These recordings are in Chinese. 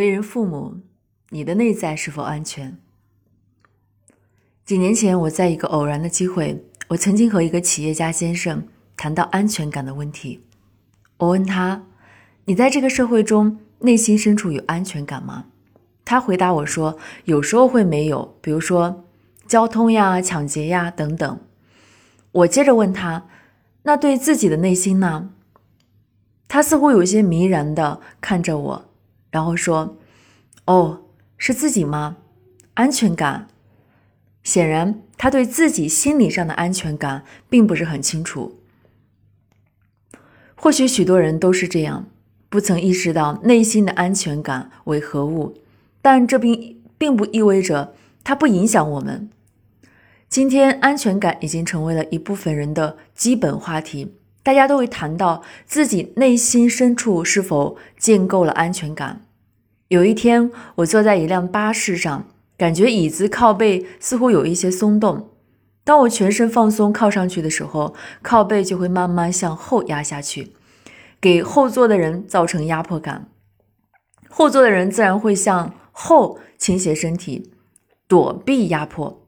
为人父母，你的内在是否安全？几年前，我在一个偶然的机会，我曾经和一个企业家先生谈到安全感的问题。我问他：“你在这个社会中，内心深处有安全感吗？”他回答我说：“有时候会没有，比如说交通呀、抢劫呀等等。”我接着问他：“那对自己的内心呢？”他似乎有些迷然的看着我。然后说：“哦，是自己吗？安全感。显然，他对自己心理上的安全感并不是很清楚。或许许多人都是这样，不曾意识到内心的安全感为何物。但这并并不意味着它不影响我们。今天，安全感已经成为了一部分人的基本话题。”大家都会谈到自己内心深处是否建构了安全感。有一天，我坐在一辆巴士上，感觉椅子靠背似乎有一些松动。当我全身放松靠上去的时候，靠背就会慢慢向后压下去，给后座的人造成压迫感。后座的人自然会向后倾斜身体，躲避压迫。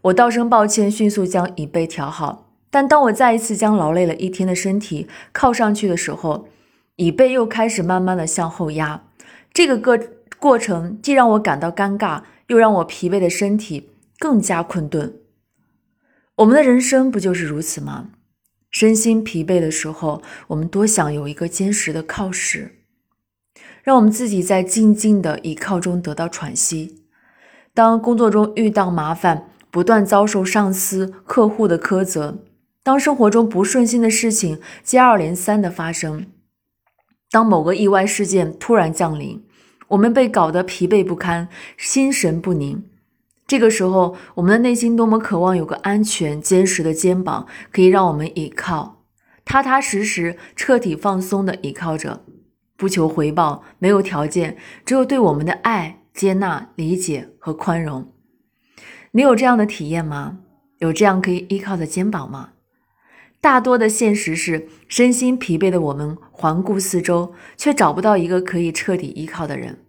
我道声抱歉，迅速将椅背调好。但当我再一次将劳累了一天的身体靠上去的时候，椅背又开始慢慢的向后压。这个过过程既让我感到尴尬，又让我疲惫的身体更加困顿。我们的人生不就是如此吗？身心疲惫的时候，我们多想有一个坚实的靠石，让我们自己在静静的倚靠中得到喘息。当工作中遇到麻烦，不断遭受上司、客户的苛责。当生活中不顺心的事情接二连三的发生，当某个意外事件突然降临，我们被搞得疲惫不堪，心神不宁。这个时候，我们的内心多么渴望有个安全、坚实的肩膀，可以让我们依靠，踏踏实实、彻底放松的依靠着，不求回报，没有条件，只有对我们的爱、接纳、理解和宽容。你有这样的体验吗？有这样可以依靠的肩膀吗？大多的现实是，身心疲惫的我们环顾四周，却找不到一个可以彻底依靠的人。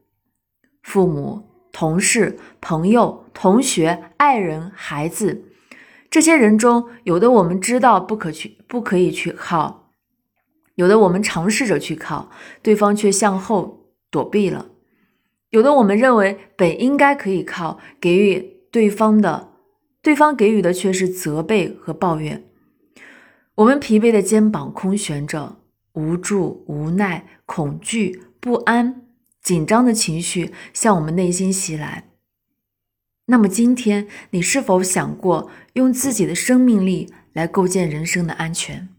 父母、同事、朋友、同学、爱人、孩子，这些人中，有的我们知道不可去，不可以去靠；有的我们尝试着去靠，对方却向后躲避了；有的我们认为本应该可以靠，给予对方的，对方给予的却是责备和抱怨。我们疲惫的肩膀空悬着，无助、无奈、恐惧、不安、紧张的情绪向我们内心袭来。那么，今天你是否想过用自己的生命力来构建人生的安全？